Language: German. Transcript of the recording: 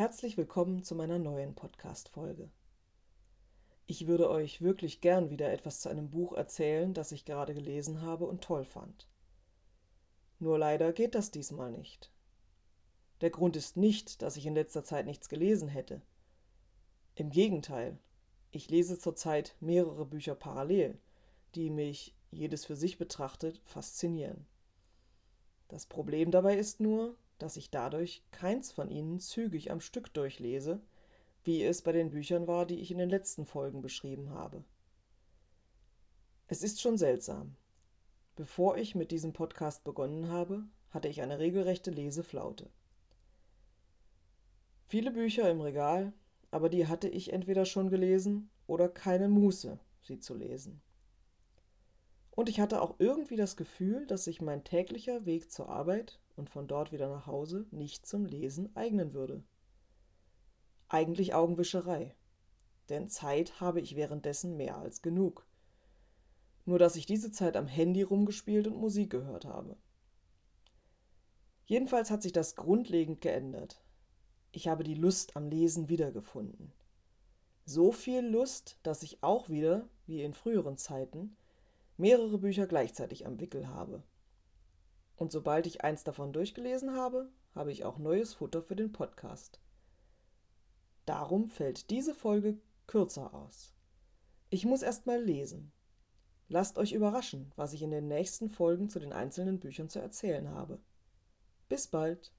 Herzlich willkommen zu meiner neuen Podcast-Folge. Ich würde euch wirklich gern wieder etwas zu einem Buch erzählen, das ich gerade gelesen habe und toll fand. Nur leider geht das diesmal nicht. Der Grund ist nicht, dass ich in letzter Zeit nichts gelesen hätte. Im Gegenteil, ich lese zurzeit mehrere Bücher parallel, die mich, jedes für sich betrachtet, faszinieren. Das Problem dabei ist nur, dass ich dadurch keins von ihnen zügig am Stück durchlese, wie es bei den Büchern war, die ich in den letzten Folgen beschrieben habe. Es ist schon seltsam. Bevor ich mit diesem Podcast begonnen habe, hatte ich eine regelrechte Leseflaute. Viele Bücher im Regal, aber die hatte ich entweder schon gelesen oder keine Muße, sie zu lesen. Und ich hatte auch irgendwie das Gefühl, dass sich mein täglicher Weg zur Arbeit und von dort wieder nach Hause nicht zum Lesen eignen würde. Eigentlich Augenwischerei, denn Zeit habe ich währenddessen mehr als genug. Nur dass ich diese Zeit am Handy rumgespielt und Musik gehört habe. Jedenfalls hat sich das grundlegend geändert. Ich habe die Lust am Lesen wiedergefunden. So viel Lust, dass ich auch wieder, wie in früheren Zeiten, mehrere Bücher gleichzeitig am Wickel habe. Und sobald ich eins davon durchgelesen habe, habe ich auch neues Futter für den Podcast. Darum fällt diese Folge kürzer aus. Ich muss erst mal lesen. Lasst euch überraschen, was ich in den nächsten Folgen zu den einzelnen Büchern zu erzählen habe. Bis bald!